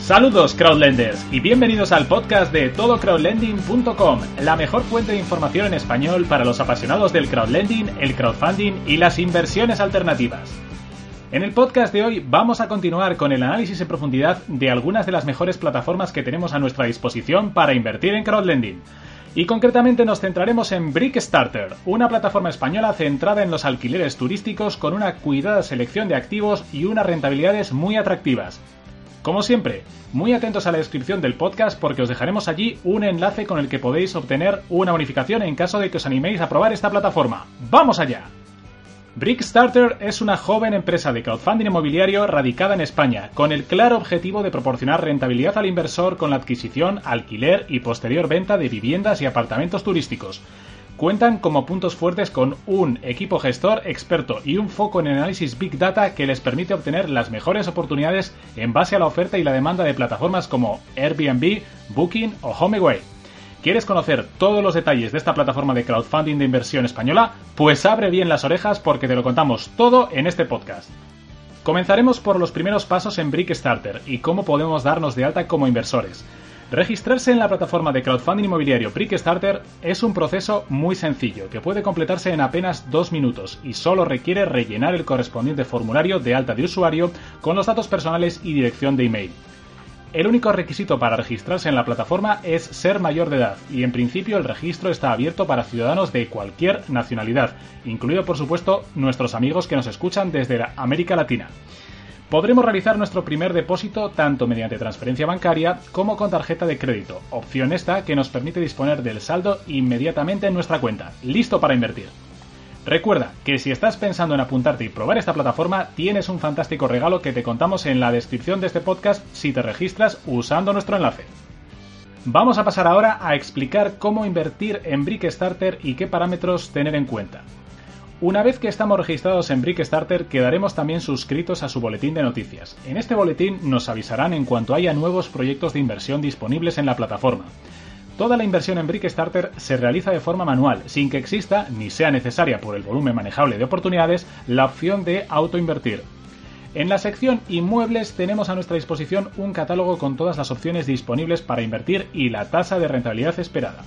Saludos crowdlenders y bienvenidos al podcast de todocrowdlending.com, la mejor fuente de información en español para los apasionados del crowdlending, el crowdfunding y las inversiones alternativas. En el podcast de hoy vamos a continuar con el análisis en profundidad de algunas de las mejores plataformas que tenemos a nuestra disposición para invertir en crowdlending. Y concretamente nos centraremos en Brickstarter, una plataforma española centrada en los alquileres turísticos con una cuidada selección de activos y unas rentabilidades muy atractivas. Como siempre, muy atentos a la descripción del podcast porque os dejaremos allí un enlace con el que podéis obtener una bonificación en caso de que os animéis a probar esta plataforma. ¡Vamos allá! Brickstarter es una joven empresa de crowdfunding inmobiliario radicada en España, con el claro objetivo de proporcionar rentabilidad al inversor con la adquisición, alquiler y posterior venta de viviendas y apartamentos turísticos. Cuentan como puntos fuertes con un equipo gestor experto y un foco en análisis Big Data que les permite obtener las mejores oportunidades en base a la oferta y la demanda de plataformas como Airbnb, Booking o HomeAway. ¿Quieres conocer todos los detalles de esta plataforma de crowdfunding de inversión española? Pues abre bien las orejas porque te lo contamos todo en este podcast. Comenzaremos por los primeros pasos en Brickstarter y cómo podemos darnos de alta como inversores. Registrarse en la plataforma de crowdfunding inmobiliario Brickstarter es un proceso muy sencillo que puede completarse en apenas dos minutos y solo requiere rellenar el correspondiente formulario de alta de usuario con los datos personales y dirección de email. El único requisito para registrarse en la plataforma es ser mayor de edad y en principio el registro está abierto para ciudadanos de cualquier nacionalidad, incluido por supuesto nuestros amigos que nos escuchan desde América Latina. Podremos realizar nuestro primer depósito tanto mediante transferencia bancaria como con tarjeta de crédito, opción esta que nos permite disponer del saldo inmediatamente en nuestra cuenta, listo para invertir. Recuerda que si estás pensando en apuntarte y probar esta plataforma, tienes un fantástico regalo que te contamos en la descripción de este podcast si te registras usando nuestro enlace. Vamos a pasar ahora a explicar cómo invertir en Brickstarter y qué parámetros tener en cuenta. Una vez que estamos registrados en Brickstarter, quedaremos también suscritos a su boletín de noticias. En este boletín nos avisarán en cuanto haya nuevos proyectos de inversión disponibles en la plataforma. Toda la inversión en Brickstarter se realiza de forma manual, sin que exista, ni sea necesaria por el volumen manejable de oportunidades, la opción de autoinvertir. En la sección Inmuebles tenemos a nuestra disposición un catálogo con todas las opciones disponibles para invertir y la tasa de rentabilidad esperada.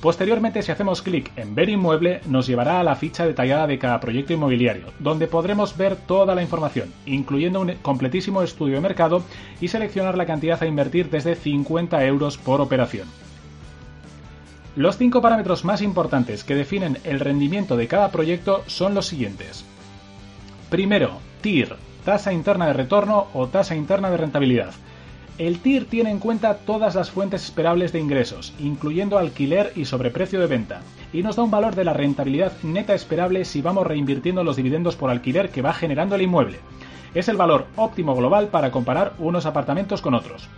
Posteriormente, si hacemos clic en Ver inmueble, nos llevará a la ficha detallada de cada proyecto inmobiliario, donde podremos ver toda la información, incluyendo un completísimo estudio de mercado y seleccionar la cantidad a invertir desde 50 euros por operación. Los cinco parámetros más importantes que definen el rendimiento de cada proyecto son los siguientes. Primero, TIR, tasa interna de retorno o tasa interna de rentabilidad. El TIR tiene en cuenta todas las fuentes esperables de ingresos, incluyendo alquiler y sobreprecio de venta, y nos da un valor de la rentabilidad neta esperable si vamos reinvirtiendo los dividendos por alquiler que va generando el inmueble. Es el valor óptimo global para comparar unos apartamentos con otros.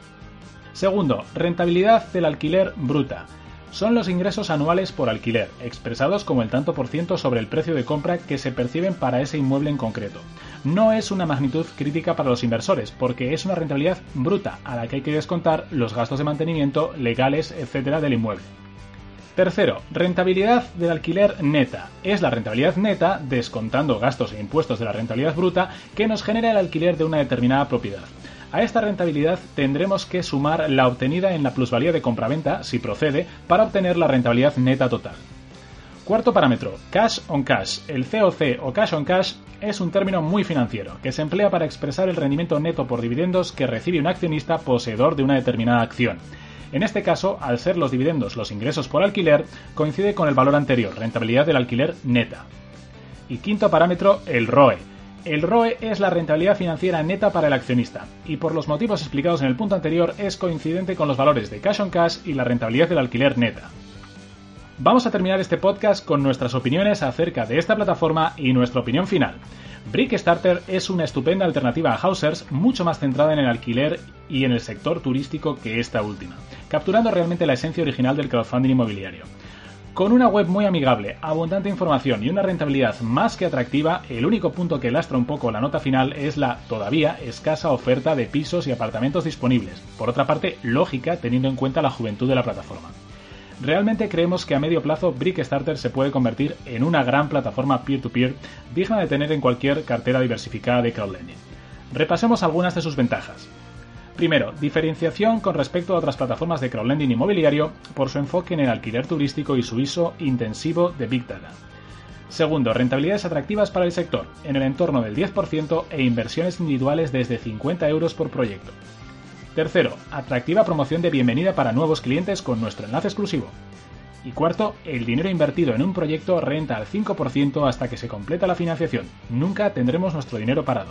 Segundo, rentabilidad del alquiler bruta son los ingresos anuales por alquiler, expresados como el tanto por ciento sobre el precio de compra que se perciben para ese inmueble en concreto. No es una magnitud crítica para los inversores, porque es una rentabilidad bruta a la que hay que descontar los gastos de mantenimiento, legales, etc. del inmueble. Tercero, rentabilidad del alquiler neta. Es la rentabilidad neta, descontando gastos e impuestos de la rentabilidad bruta, que nos genera el alquiler de una determinada propiedad. A esta rentabilidad tendremos que sumar la obtenida en la plusvalía de compraventa, si procede, para obtener la rentabilidad neta total. Cuarto parámetro, cash on cash. El COC o cash on cash es un término muy financiero, que se emplea para expresar el rendimiento neto por dividendos que recibe un accionista poseedor de una determinada acción. En este caso, al ser los dividendos los ingresos por alquiler, coincide con el valor anterior, rentabilidad del alquiler neta. Y quinto parámetro, el ROE el ROE es la rentabilidad financiera neta para el accionista, y por los motivos explicados en el punto anterior es coincidente con los valores de cash on cash y la rentabilidad del alquiler neta. Vamos a terminar este podcast con nuestras opiniones acerca de esta plataforma y nuestra opinión final. Brickstarter es una estupenda alternativa a Housers, mucho más centrada en el alquiler y en el sector turístico que esta última, capturando realmente la esencia original del crowdfunding inmobiliario. Con una web muy amigable, abundante información y una rentabilidad más que atractiva, el único punto que lastra un poco la nota final es la todavía escasa oferta de pisos y apartamentos disponibles. Por otra parte, lógica teniendo en cuenta la juventud de la plataforma. Realmente creemos que a medio plazo Brickstarter se puede convertir en una gran plataforma peer-to-peer digna de tener en cualquier cartera diversificada de crowdlending. Repasemos algunas de sus ventajas. Primero, diferenciación con respecto a otras plataformas de crowdlending inmobiliario por su enfoque en el alquiler turístico y su uso intensivo de Big Data. Segundo, rentabilidades atractivas para el sector, en el entorno del 10% e inversiones individuales desde 50 euros por proyecto. Tercero, atractiva promoción de bienvenida para nuevos clientes con nuestro enlace exclusivo. Y cuarto, el dinero invertido en un proyecto renta al 5% hasta que se completa la financiación. Nunca tendremos nuestro dinero parado.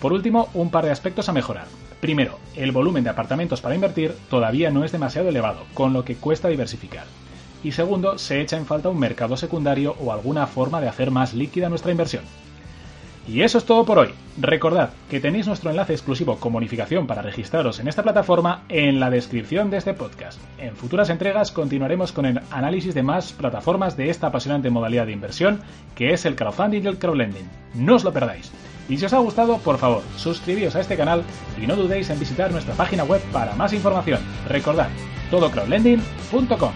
Por último, un par de aspectos a mejorar. Primero, el volumen de apartamentos para invertir todavía no es demasiado elevado, con lo que cuesta diversificar. Y segundo, se echa en falta un mercado secundario o alguna forma de hacer más líquida nuestra inversión. Y eso es todo por hoy. Recordad que tenéis nuestro enlace exclusivo con bonificación para registraros en esta plataforma en la descripción de este podcast. En futuras entregas continuaremos con el análisis de más plataformas de esta apasionante modalidad de inversión que es el crowdfunding y el crowdlending. No os lo perdáis. Y si os ha gustado, por favor, suscribíos a este canal y no dudéis en visitar nuestra página web para más información. Recordad, todocrowdlending.com.